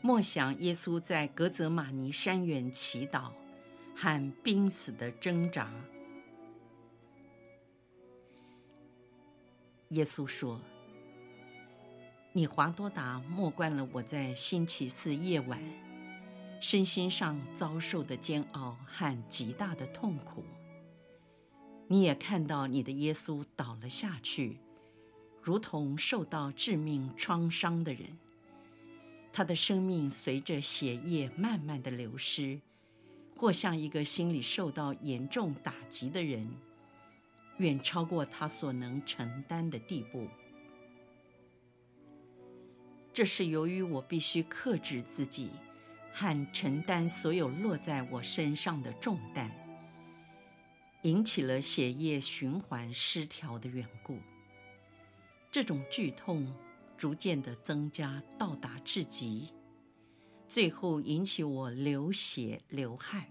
默想耶稣在格泽玛尼山园祈祷和濒死的挣扎。耶稣说：“你华多达默观了我在星期四夜晚身心上遭受的煎熬和极大的痛苦。你也看到你的耶稣倒了下去，如同受到致命创伤的人。”他的生命随着血液慢慢的流失，或像一个心理受到严重打击的人，远超过他所能承担的地步。这是由于我必须克制自己，和承担所有落在我身上的重担，引起了血液循环失调的缘故。这种剧痛。逐渐的增加，到达至极，最后引起我流血流汗。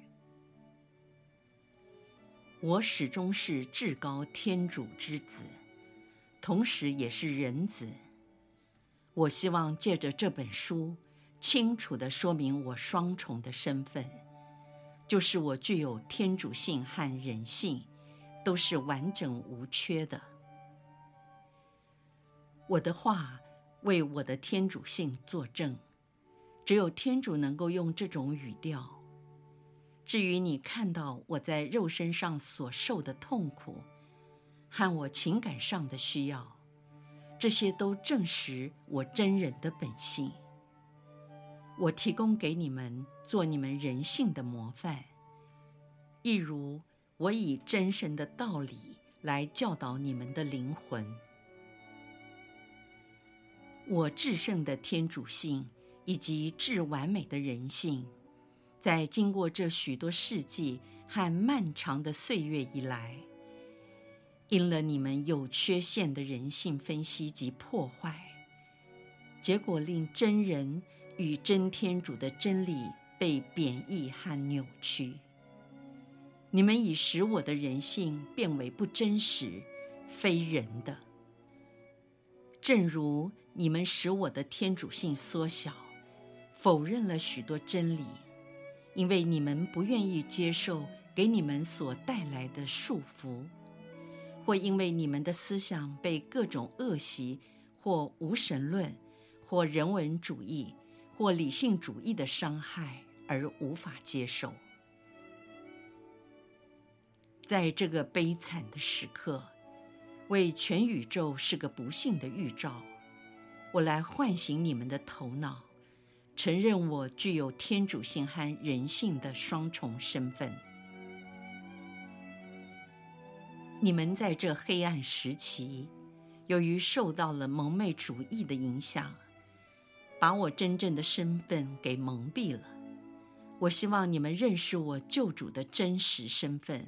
我始终是至高天主之子，同时也是人子。我希望借着这本书，清楚地说明我双重的身份，就是我具有天主性和人性，都是完整无缺的。我的话。为我的天主性作证，只有天主能够用这种语调。至于你看到我在肉身上所受的痛苦，和我情感上的需要，这些都证实我真人的本性。我提供给你们做你们人性的模范，一如我以真神的道理来教导你们的灵魂。我至圣的天主性以及至完美的人性，在经过这许多世纪和漫长的岁月以来，因了你们有缺陷的人性分析及破坏，结果令真人与真天主的真理被贬义和扭曲。你们已使我的人性变为不真实、非人的，正如。你们使我的天主性缩小，否认了许多真理，因为你们不愿意接受给你们所带来的束缚，或因为你们的思想被各种恶习或无神论、或人文主义、或理性主义的伤害而无法接受。在这个悲惨的时刻，为全宇宙是个不幸的预兆。我来唤醒你们的头脑，承认我具有天主性和人性的双重身份。你们在这黑暗时期，由于受到了蒙昧主义的影响，把我真正的身份给蒙蔽了。我希望你们认识我救主的真实身份，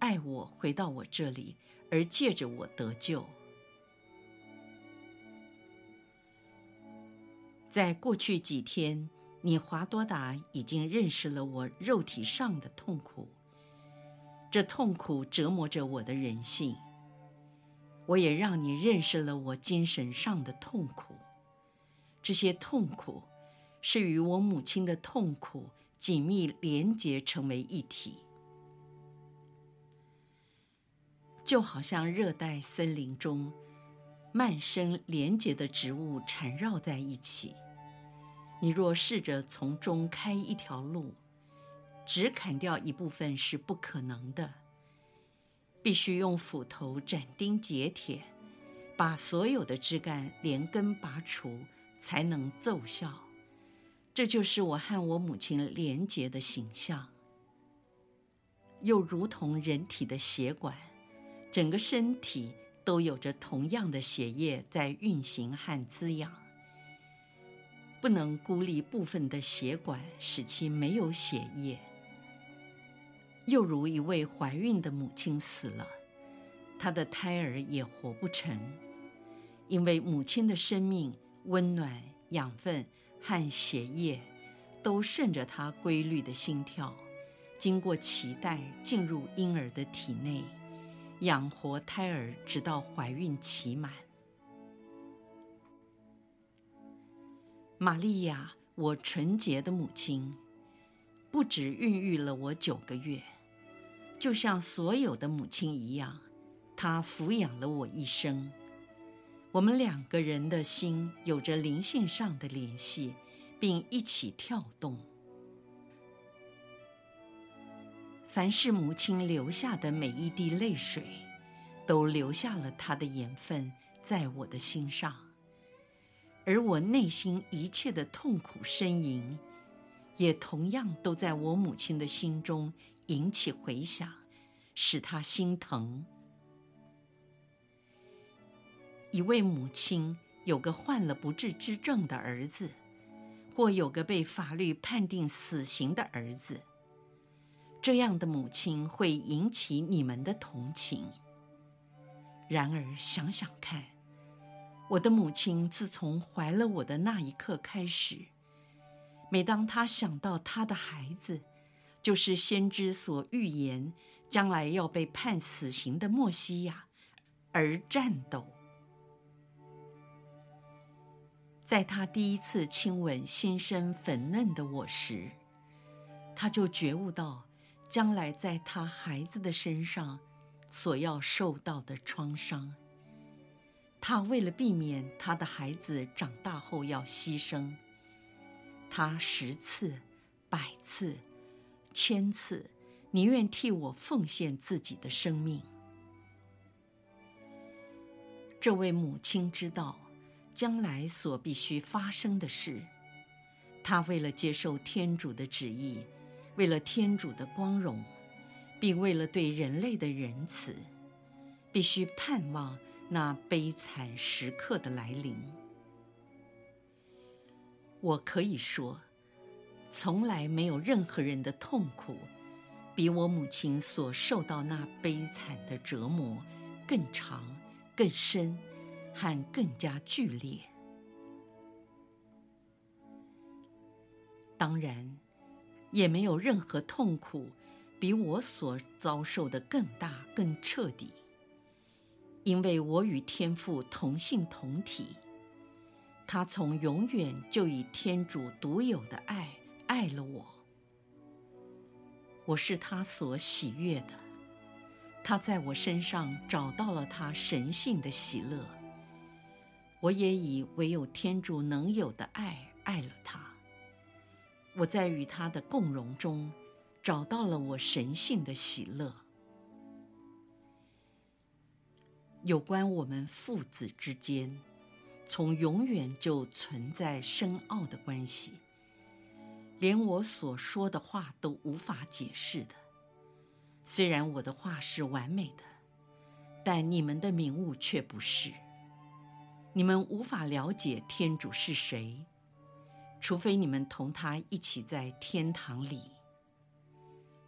爱我，回到我这里，而借着我得救。在过去几天，你华多达已经认识了我肉体上的痛苦，这痛苦折磨着我的人性。我也让你认识了我精神上的痛苦，这些痛苦是与我母亲的痛苦紧密连结成为一体，就好像热带森林中蔓生连结的植物缠绕在一起。你若试着从中开一条路，只砍掉一部分是不可能的。必须用斧头斩钉截铁，把所有的枝干连根拔除，才能奏效。这就是我和我母亲连结的形象。又如同人体的血管，整个身体都有着同样的血液在运行和滋养。不能孤立部分的血管，使其没有血液。又如一位怀孕的母亲死了，她的胎儿也活不成，因为母亲的生命、温暖、养分和血液都顺着她规律的心跳，经过脐带进入婴儿的体内，养活胎儿，直到怀孕期满。玛利亚，我纯洁的母亲，不止孕育了我九个月。就像所有的母亲一样，她抚养了我一生。我们两个人的心有着灵性上的联系，并一起跳动。凡是母亲流下的每一滴泪水，都留下了她的盐分在我的心上，而我内心一切的痛苦呻吟，也同样都在我母亲的心中。引起回响，使她心疼。一位母亲有个患了不治之症的儿子，或有个被法律判定死刑的儿子，这样的母亲会引起你们的同情。然而想想看，我的母亲自从怀了我的那一刻开始，每当她想到她的孩子，就是先知所预言将来要被判死刑的默西亚，而战斗。在他第一次亲吻新生粉嫩的我时，他就觉悟到将来在他孩子的身上所要受到的创伤。他为了避免他的孩子长大后要牺牲，他十次、百次。千次，宁愿替我奉献自己的生命。这位母亲知道将来所必须发生的事，她为了接受天主的旨意，为了天主的光荣，并为了对人类的仁慈，必须盼望那悲惨时刻的来临。我可以说。从来没有任何人的痛苦，比我母亲所受到那悲惨的折磨更长、更深，和更加剧烈。当然，也没有任何痛苦比我所遭受的更大、更彻底，因为我与天父同性同体，他从永远就以天主独有的爱。爱了我，我是他所喜悦的，他在我身上找到了他神性的喜乐，我也以唯有天主能有的爱爱了他。我在与他的共融中找到了我神性的喜乐。有关我们父子之间，从永远就存在深奥的关系。连我所说的话都无法解释的。虽然我的话是完美的，但你们的领悟却不是。你们无法了解天主是谁，除非你们同他一起在天堂里。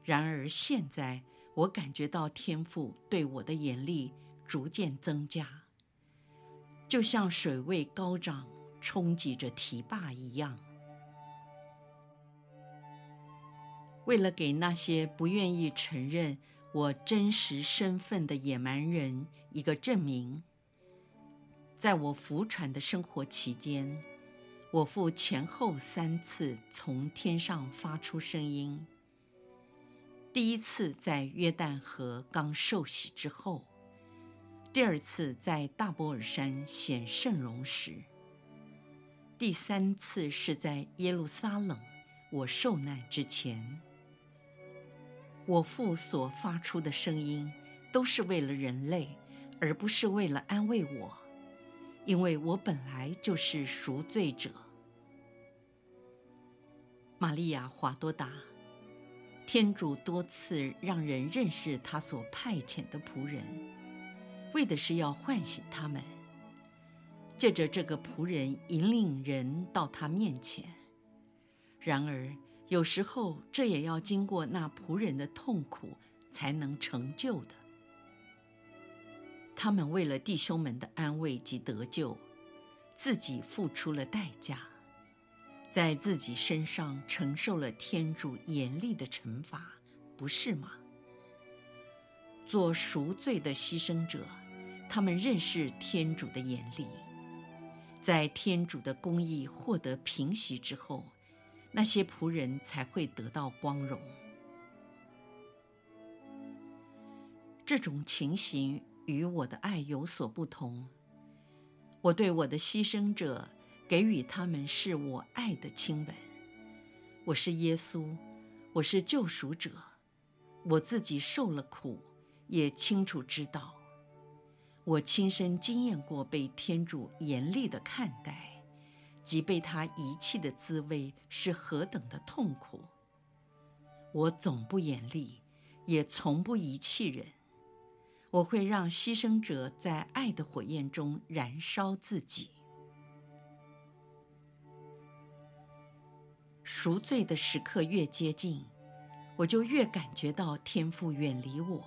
然而现在，我感觉到天父对我的严厉逐渐增加，就像水位高涨冲击着堤坝一样。为了给那些不愿意承认我真实身份的野蛮人一个证明，在我浮船的生活期间，我父前后三次从天上发出声音。第一次在约旦河刚受洗之后，第二次在大波尔山显圣容时，第三次是在耶路撒冷我受难之前。我父所发出的声音，都是为了人类，而不是为了安慰我，因为我本来就是赎罪者。玛利亚·华多达，天主多次让人认识他所派遣的仆人，为的是要唤醒他们，借着这个仆人引领人到他面前。然而，有时候这也要经过那仆人的痛苦才能成就的。他们为了弟兄们的安慰及得救，自己付出了代价，在自己身上承受了天主严厉的惩罚，不是吗？做赎罪的牺牲者，他们认识天主的严厉，在天主的公义获得平息之后，那些仆人才会得到光荣。这种情形与我的爱有所不同。我对我的牺牲者给予他们是我爱的亲吻。我是耶稣，我是救赎者，我自己受了苦。也清楚知道，我亲身经验过被天主严厉的看待，及被他遗弃的滋味是何等的痛苦。我总不严厉，也从不遗弃人。我会让牺牲者在爱的火焰中燃烧自己。赎罪的时刻越接近，我就越感觉到天父远离我。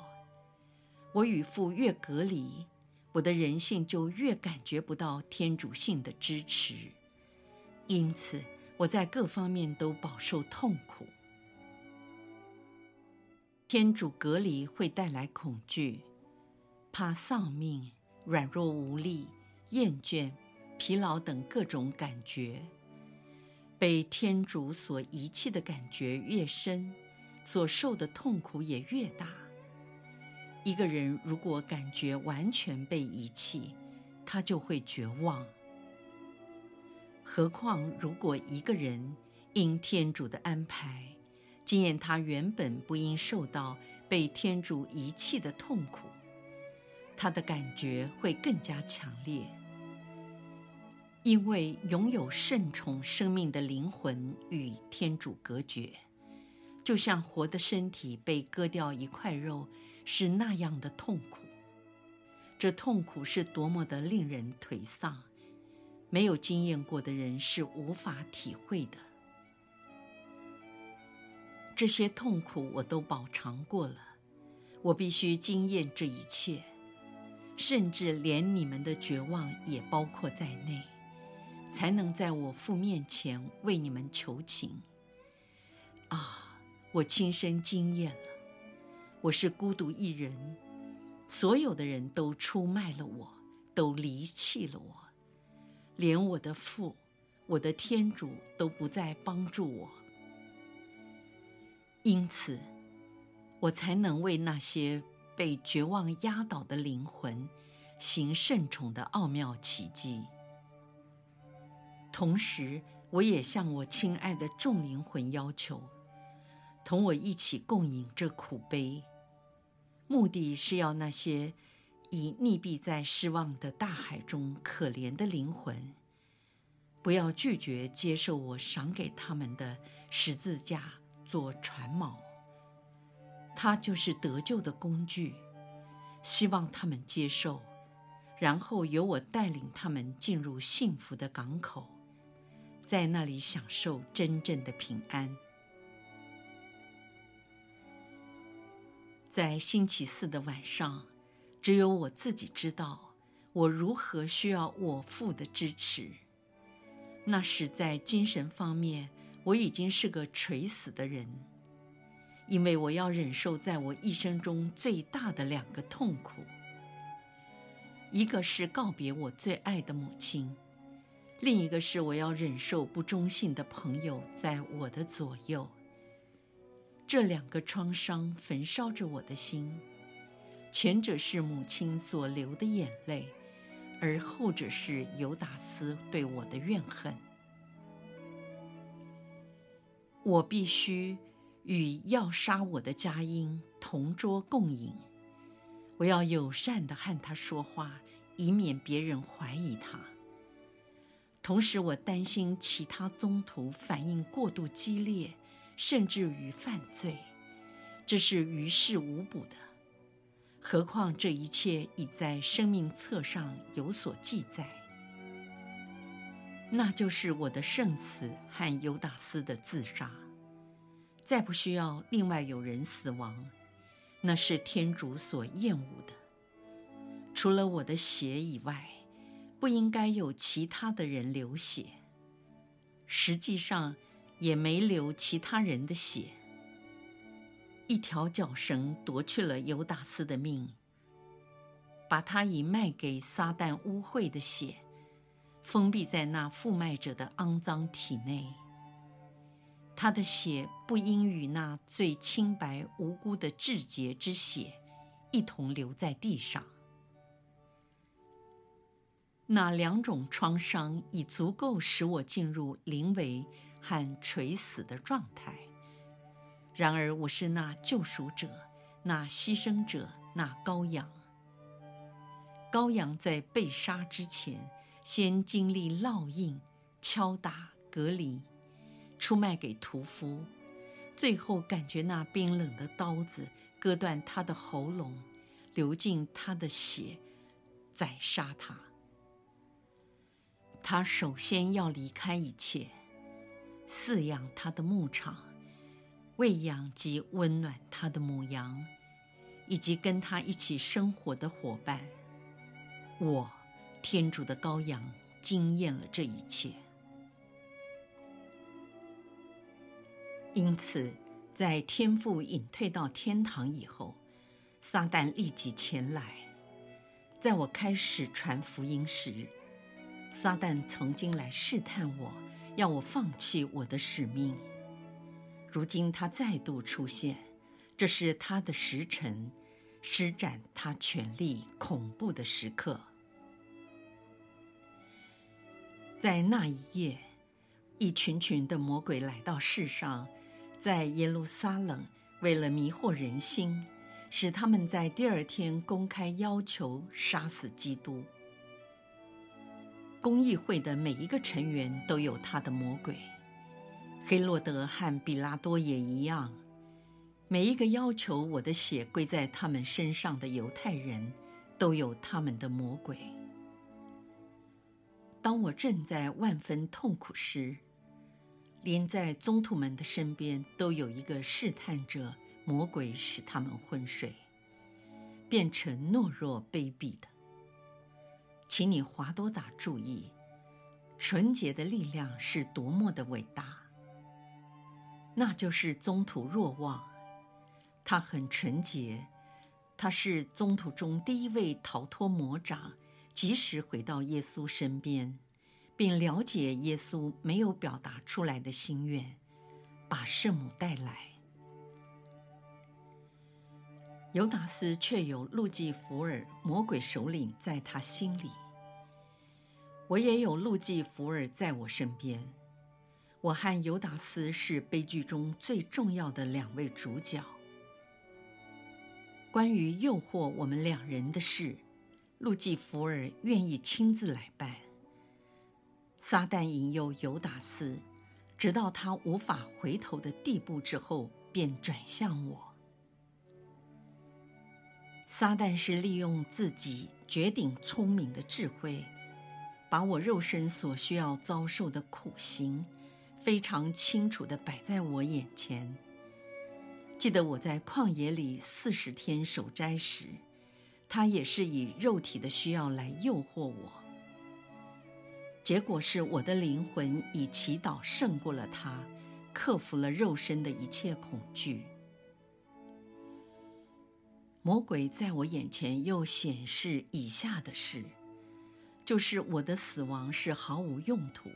我与父越隔离，我的人性就越感觉不到天主性的支持，因此我在各方面都饱受痛苦。天主隔离会带来恐惧、怕丧命、软弱无力、厌倦、疲劳等各种感觉。被天主所遗弃的感觉越深，所受的痛苦也越大。一个人如果感觉完全被遗弃，他就会绝望。何况如果一个人因天主的安排，经验他原本不应受到被天主遗弃的痛苦，他的感觉会更加强烈。因为拥有圣宠生命的灵魂与天主隔绝，就像活的身体被割掉一块肉。是那样的痛苦，这痛苦是多么的令人颓丧，没有经验过的人是无法体会的。这些痛苦我都饱尝过了，我必须经验这一切，甚至连你们的绝望也包括在内，才能在我父面前为你们求情。啊，我亲身经验了。我是孤独一人，所有的人都出卖了我，都离弃了我，连我的父，我的天主都不再帮助我。因此，我才能为那些被绝望压倒的灵魂，行圣宠的奥妙奇迹。同时，我也向我亲爱的众灵魂要求。同我一起共饮这苦杯，目的是要那些已溺毙在失望的大海中可怜的灵魂，不要拒绝接受我赏给他们的十字架做船锚。他就是得救的工具，希望他们接受，然后由我带领他们进入幸福的港口，在那里享受真正的平安。在星期四的晚上，只有我自己知道我如何需要我父的支持。那时在精神方面，我已经是个垂死的人，因为我要忍受在我一生中最大的两个痛苦：一个是告别我最爱的母亲，另一个是我要忍受不忠信的朋友在我的左右。这两个创伤焚烧着我的心，前者是母亲所流的眼泪，而后者是犹达斯对我的怨恨。我必须与要杀我的佳音同桌共饮，我要友善地和他说话，以免别人怀疑他。同时，我担心其他宗徒反应过度激烈。甚至于犯罪，这是于事无补的。何况这一切已在生命册上有所记载。那就是我的圣死和犹达斯的自杀，再不需要另外有人死亡，那是天主所厌恶的。除了我的血以外，不应该有其他的人流血。实际上，也没流其他人的血。一条脚绳夺去了犹达斯的命，把他以卖给撒旦污秽的血，封闭在那负卖者的肮脏体内。他的血不应与那最清白无辜的至洁之血一同流在地上。那两种创伤已足够使我进入临危和垂死的状态。然而，我是那救赎者，那牺牲者，那羔羊。羔羊在被杀之前，先经历烙印、敲打、隔离，出卖给屠夫，最后感觉那冰冷的刀子割断他的喉咙，流尽他的血，宰杀他。他首先要离开一切，饲养他的牧场，喂养及温暖他的母羊，以及跟他一起生活的伙伴。我，天主的羔羊，惊艳了这一切。因此，在天父隐退到天堂以后，撒旦立即前来，在我开始传福音时。撒旦曾经来试探我，要我放弃我的使命。如今他再度出现，这是他的时辰，施展他权力恐怖的时刻。在那一夜，一群群的魔鬼来到世上，在耶路撒冷，为了迷惑人心，使他们在第二天公开要求杀死基督。公议会的每一个成员都有他的魔鬼，黑洛德和比拉多也一样。每一个要求我的血归在他们身上的犹太人，都有他们的魔鬼。当我正在万分痛苦时，连在宗徒们的身边都有一个试探者魔鬼，使他们昏睡，变成懦弱卑鄙的。请你华多达注意，纯洁的力量是多么的伟大。那就是宗徒若望，他很纯洁，他是宗徒中第一位逃脱魔掌，及时回到耶稣身边，并了解耶稣没有表达出来的心愿，把圣母带来。犹达斯却有路基福尔魔鬼首领在他心里，我也有路基福尔在我身边。我和犹达斯是悲剧中最重要的两位主角。关于诱惑我们两人的事，路基福尔愿意亲自来办。撒旦引诱犹达斯，直到他无法回头的地步之后，便转向我。撒旦是利用自己绝顶聪明的智慧，把我肉身所需要遭受的苦刑，非常清楚地摆在我眼前。记得我在旷野里四十天守斋时，他也是以肉体的需要来诱惑我。结果是我的灵魂以祈祷胜过了他，克服了肉身的一切恐惧。魔鬼在我眼前又显示以下的事，就是我的死亡是毫无用途，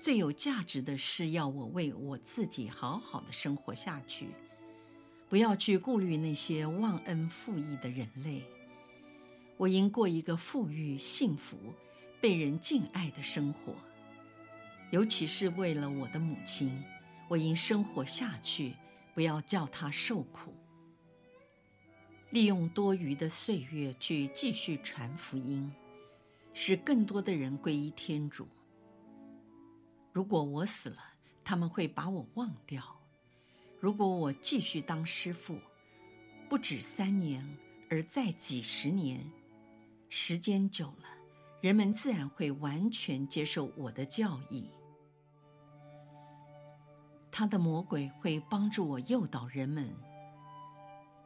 最有价值的是要我为我自己好好的生活下去，不要去顾虑那些忘恩负义的人类。我应过一个富裕、幸福、被人敬爱的生活，尤其是为了我的母亲，我应生活下去，不要叫她受苦。利用多余的岁月去继续传福音，使更多的人归依天主。如果我死了，他们会把我忘掉；如果我继续当师父，不止三年，而再几十年，时间久了，人们自然会完全接受我的教义。他的魔鬼会帮助我诱导人们。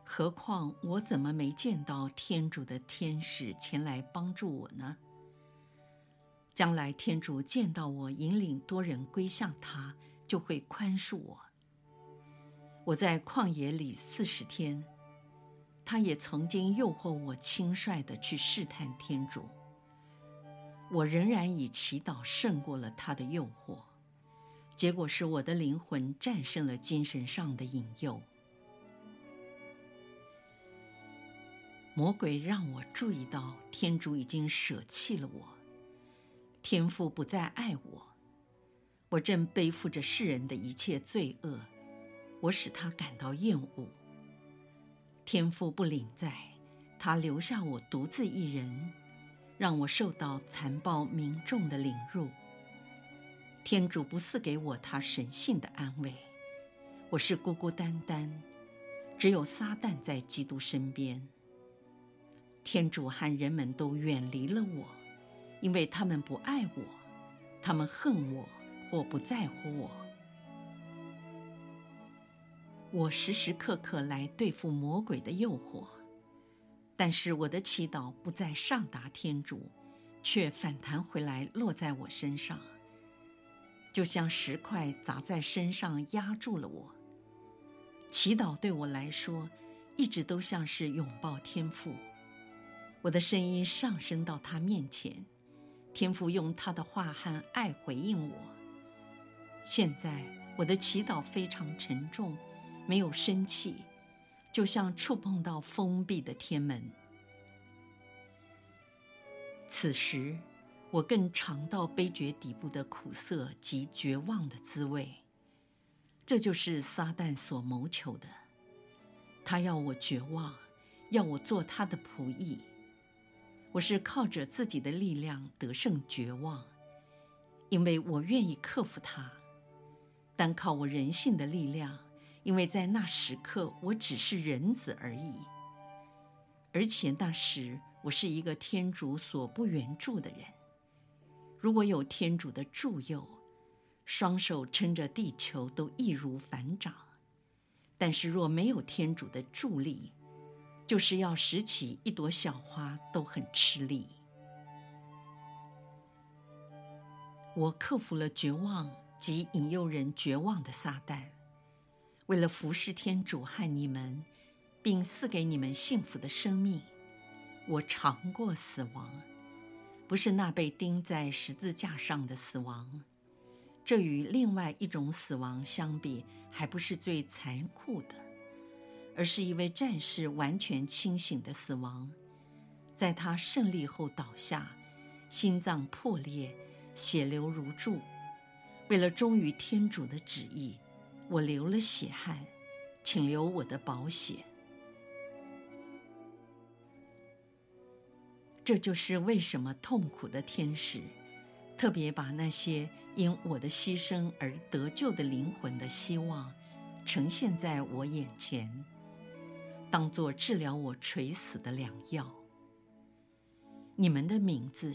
何况我怎么没见到天主的天使前来帮助我呢？将来天主见到我引领多人归向他，就会宽恕我。我在旷野里四十天，他也曾经诱惑我轻率地去试探天主。我仍然以祈祷胜过了他的诱惑，结果是我的灵魂战胜了精神上的引诱。魔鬼让我注意到，天主已经舍弃了我。天父不再爱我，我正背负着世人的一切罪恶，我使他感到厌恶。天父不领在，他留下我独自一人，让我受到残暴民众的凌辱。天主不赐给我他神性的安慰，我是孤孤单单，只有撒旦在基督身边。天主和人们都远离了我。因为他们不爱我，他们恨我或不在乎我。我时时刻刻来对付魔鬼的诱惑，但是我的祈祷不再上达天主，却反弹回来落在我身上，就像石块砸在身上压住了我。祈祷对我来说，一直都像是拥抱天父，我的声音上升到他面前。天父用他的话和爱回应我。现在我的祈祷非常沉重，没有生气，就像触碰到封闭的天门。此时，我更尝到悲绝底部的苦涩及绝望的滋味。这就是撒旦所谋求的，他要我绝望，要我做他的仆役。我是靠着自己的力量得胜绝望，因为我愿意克服它；单靠我人性的力量，因为在那时刻我只是人子而已。而且那时我是一个天主所不援助的人。如果有天主的助佑，双手撑着地球都易如反掌；但是若没有天主的助力，就是要拾起一朵小花都很吃力。我克服了绝望及引诱人绝望的撒旦，为了服侍天主和你们，并赐给你们幸福的生命，我尝过死亡，不是那被钉在十字架上的死亡，这与另外一种死亡相比，还不是最残酷的。而是一位战士完全清醒的死亡，在他胜利后倒下，心脏破裂，血流如注。为了忠于天主的旨意，我流了血汗，请留我的宝血。这就是为什么痛苦的天使，特别把那些因我的牺牲而得救的灵魂的希望，呈现在我眼前。当作治疗我垂死的良药。你们的名字，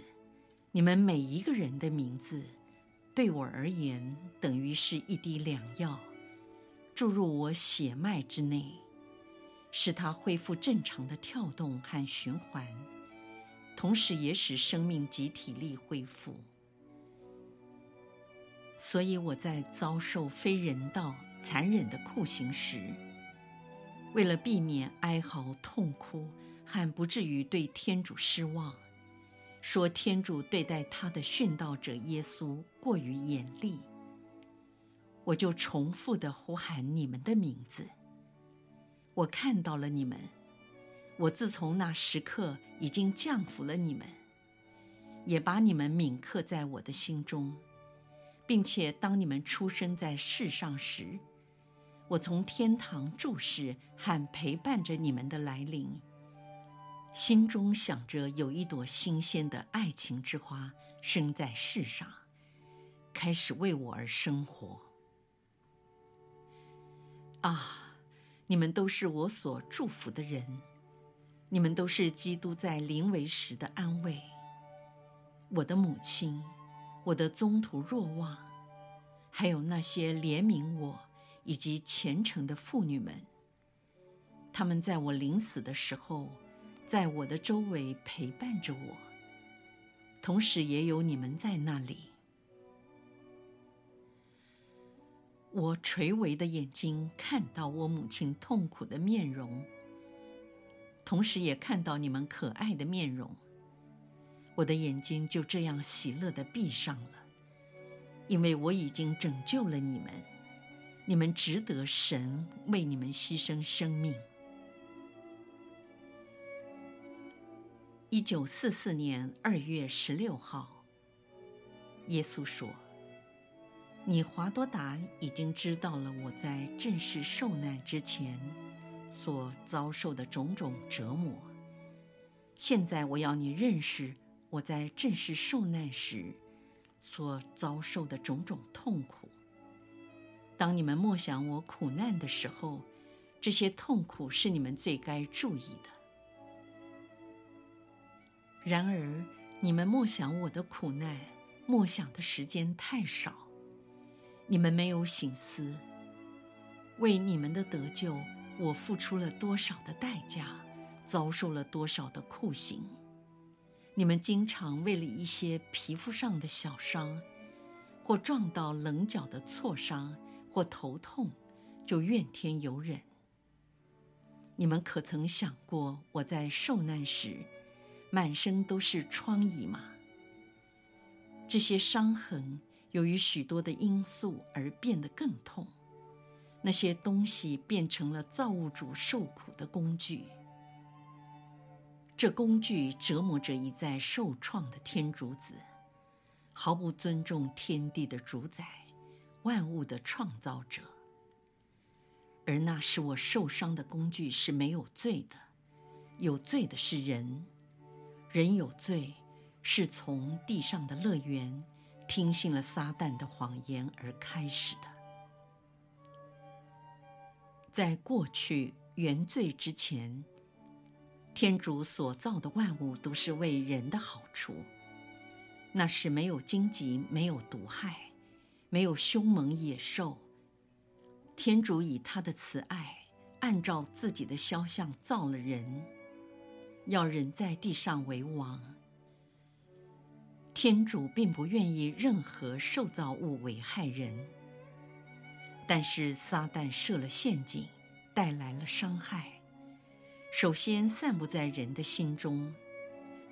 你们每一个人的名字，对我而言等于是一滴良药，注入我血脉之内，使它恢复正常的跳动和循环，同时也使生命及体力恢复。所以我在遭受非人道、残忍的酷刑时，为了避免哀嚎、痛哭，还不至于对天主失望，说天主对待他的殉道者耶稣过于严厉，我就重复的呼喊你们的名字。我看到了你们，我自从那时刻已经降服了你们，也把你们铭刻在我的心中，并且当你们出生在世上时。我从天堂注视和陪伴着你们的来临，心中想着有一朵新鲜的爱情之花生在世上，开始为我而生活。啊，你们都是我所祝福的人，你们都是基督在临危时的安慰。我的母亲，我的宗徒若望，还有那些怜悯我以及虔诚的妇女们，他们在我临死的时候，在我的周围陪伴着我，同时也有你们在那里。我垂危的眼睛看到我母亲痛苦的面容，同时也看到你们可爱的面容。我的眼睛就这样喜乐地闭上了，因为我已经拯救了你们，你们值得神为你们牺牲生命。一九四四年二月十六号，耶稣说。你华多达已经知道了我在正式受难之前所遭受的种种折磨。现在我要你认识我在正式受难时所遭受的种种痛苦。当你们默想我苦难的时候，这些痛苦是你们最该注意的。然而，你们默想我的苦难，默想的时间太少。你们没有醒思，为你们的得救，我付出了多少的代价，遭受了多少的酷刑。你们经常为了一些皮肤上的小伤，或撞到棱角的挫伤，或头痛，就怨天尤人。你们可曾想过，我在受难时，满身都是疮痍吗？这些伤痕。由于许多的因素而变得更痛，那些东西变成了造物主受苦的工具。这工具折磨着一再受创的天主子，毫不尊重天地的主宰、万物的创造者。而那使我受伤的工具是没有罪的，有罪的是人，人有罪是从地上的乐园。听信了撒旦的谎言而开始的。在过去原罪之前，天主所造的万物都是为人的好处，那是没有荆棘，没有毒害，没有凶猛野兽。天主以他的慈爱，按照自己的肖像造了人，要人在地上为王。天主并不愿意任何受造物危害人，但是撒旦设了陷阱，带来了伤害。首先散布在人的心中，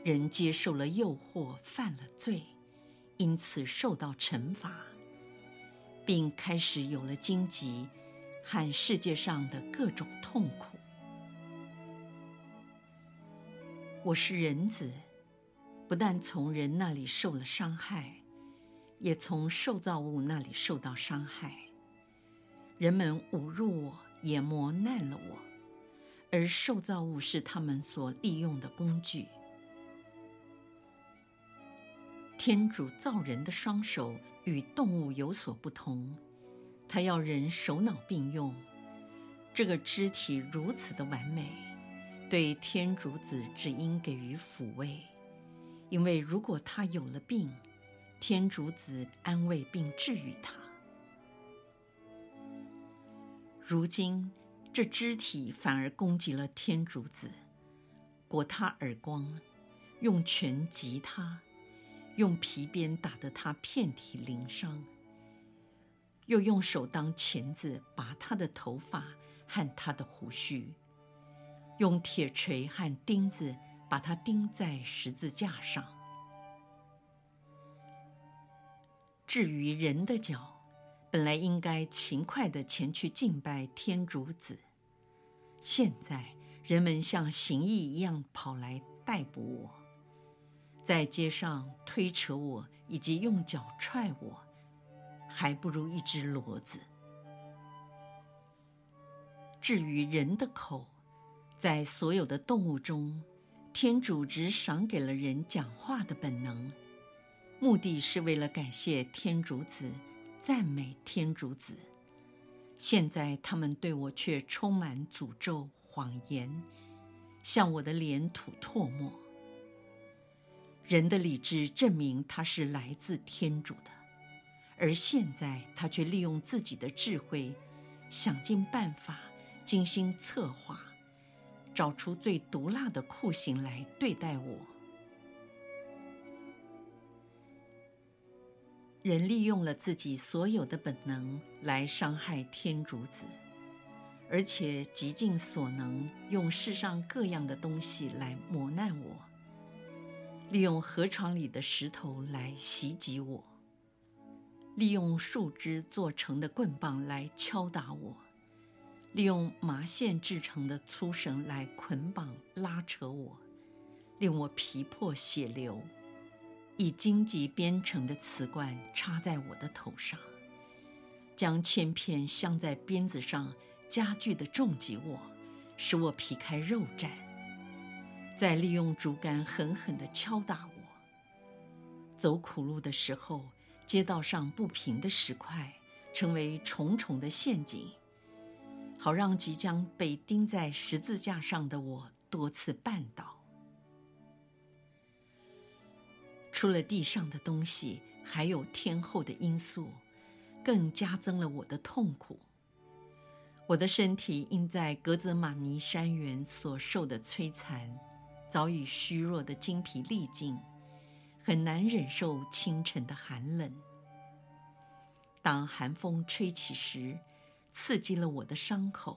人接受了诱惑，犯了罪，因此受到惩罚，并开始有了荆棘和世界上的各种痛苦。我是人子。不但从人那里受了伤害，也从受造物那里受到伤害。人们侮辱我，也磨难了我，而受造物是他们所利用的工具。天主造人的双手与动物有所不同，他要人手脑并用。这个肢体如此的完美，对天主子只应给予抚慰。因为如果他有了病，天主子安慰并治愈他。如今这肢体反而攻击了天主子，掴他耳光，用拳击他，用皮鞭打得他遍体鳞伤，又用手当钳子拔他的头发和他的胡须，用铁锤和钉子。把他钉在十字架上。至于人的脚，本来应该勤快地前去敬拜天主子，现在人们像行役一样跑来逮捕我，在街上推扯我，以及用脚踹我，还不如一只骡子。至于人的口，在所有的动物中，天主只赏给了人讲话的本能，目的是为了感谢天主子，赞美天主子。现在他们对我却充满诅咒、谎言，向我的脸吐唾沫。人的理智证明他是来自天主的，而现在他却利用自己的智慧，想尽办法，精心策划，找出最毒辣的酷刑来对待我。人利用了自己所有的本能来伤害天主子，而且极尽所能用世上各样的东西来磨难我，利用河床里的石头来袭击我，利用树枝做成的棍棒来敲打我，利用麻线制成的粗绳来捆绑拉扯我，令我皮破血流。以荆棘编成的瓷冠插在我的头上，将铅片镶在鞭子上，加剧的重击我，使我皮开肉绽；再利用竹竿狠狠地敲打我。走苦路的时候，街道上不平的石块成为重重的陷阱，好让即将被钉在十字架上的我多次绊倒。除了地上的东西，还有天后的因素，更加增了我的痛苦。我的身体因在格泽玛尼山园所受的摧残，早已虚弱的精疲力尽，很难忍受清晨的寒冷。当寒风吹起时，刺激了我的伤口；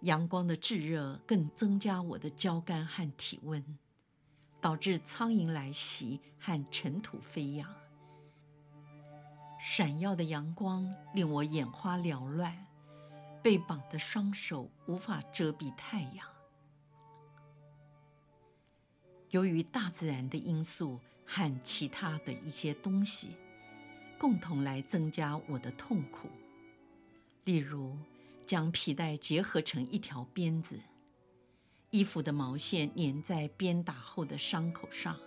阳光的炙热更增加我的焦干和体温。导致苍蝇来袭和尘土飞扬，闪耀的阳光令我眼花缭乱，被绑的双手无法遮蔽太阳。由于大自然的因素和其他的一些东西，共同来增加我的痛苦，例如将皮带结合成一条鞭子。衣服的毛线粘在鞭打后的伤口上，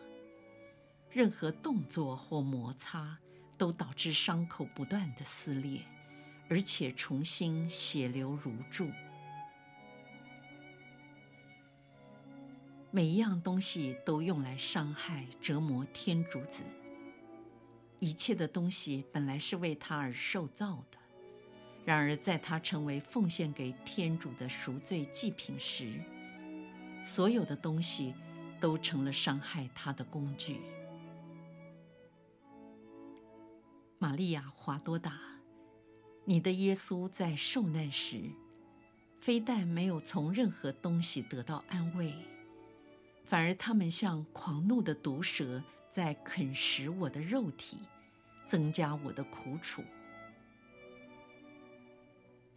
任何动作或摩擦都导致伤口不断的撕裂，而且重新血流如注。每一样东西都用来伤害、折磨天主子。一切的东西本来是为他而受造的，然而在他成为奉献给天主的赎罪祭品时，所有的东西都成了伤害他的工具。玛利亚·华多达，你的耶稣在受难时，非但没有从任何东西得到安慰，反而他们像狂怒的毒蛇在啃食我的肉体，增加我的苦楚。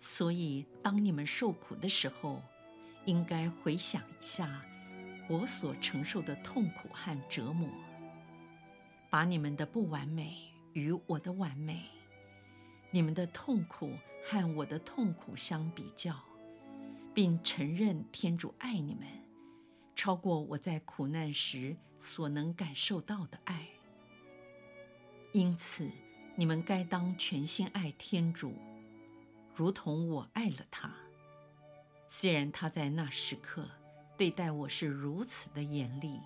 所以，当你们受苦的时候，应该回想一下我所承受的痛苦和折磨，把你们的不完美与我的完美，你们的痛苦和我的痛苦相比较，并承认天主爱你们，超过我在苦难时所能感受到的爱。因此，你们该当全心爱天主，如同我爱了他。虽然他在那时刻对待我是如此的严厉。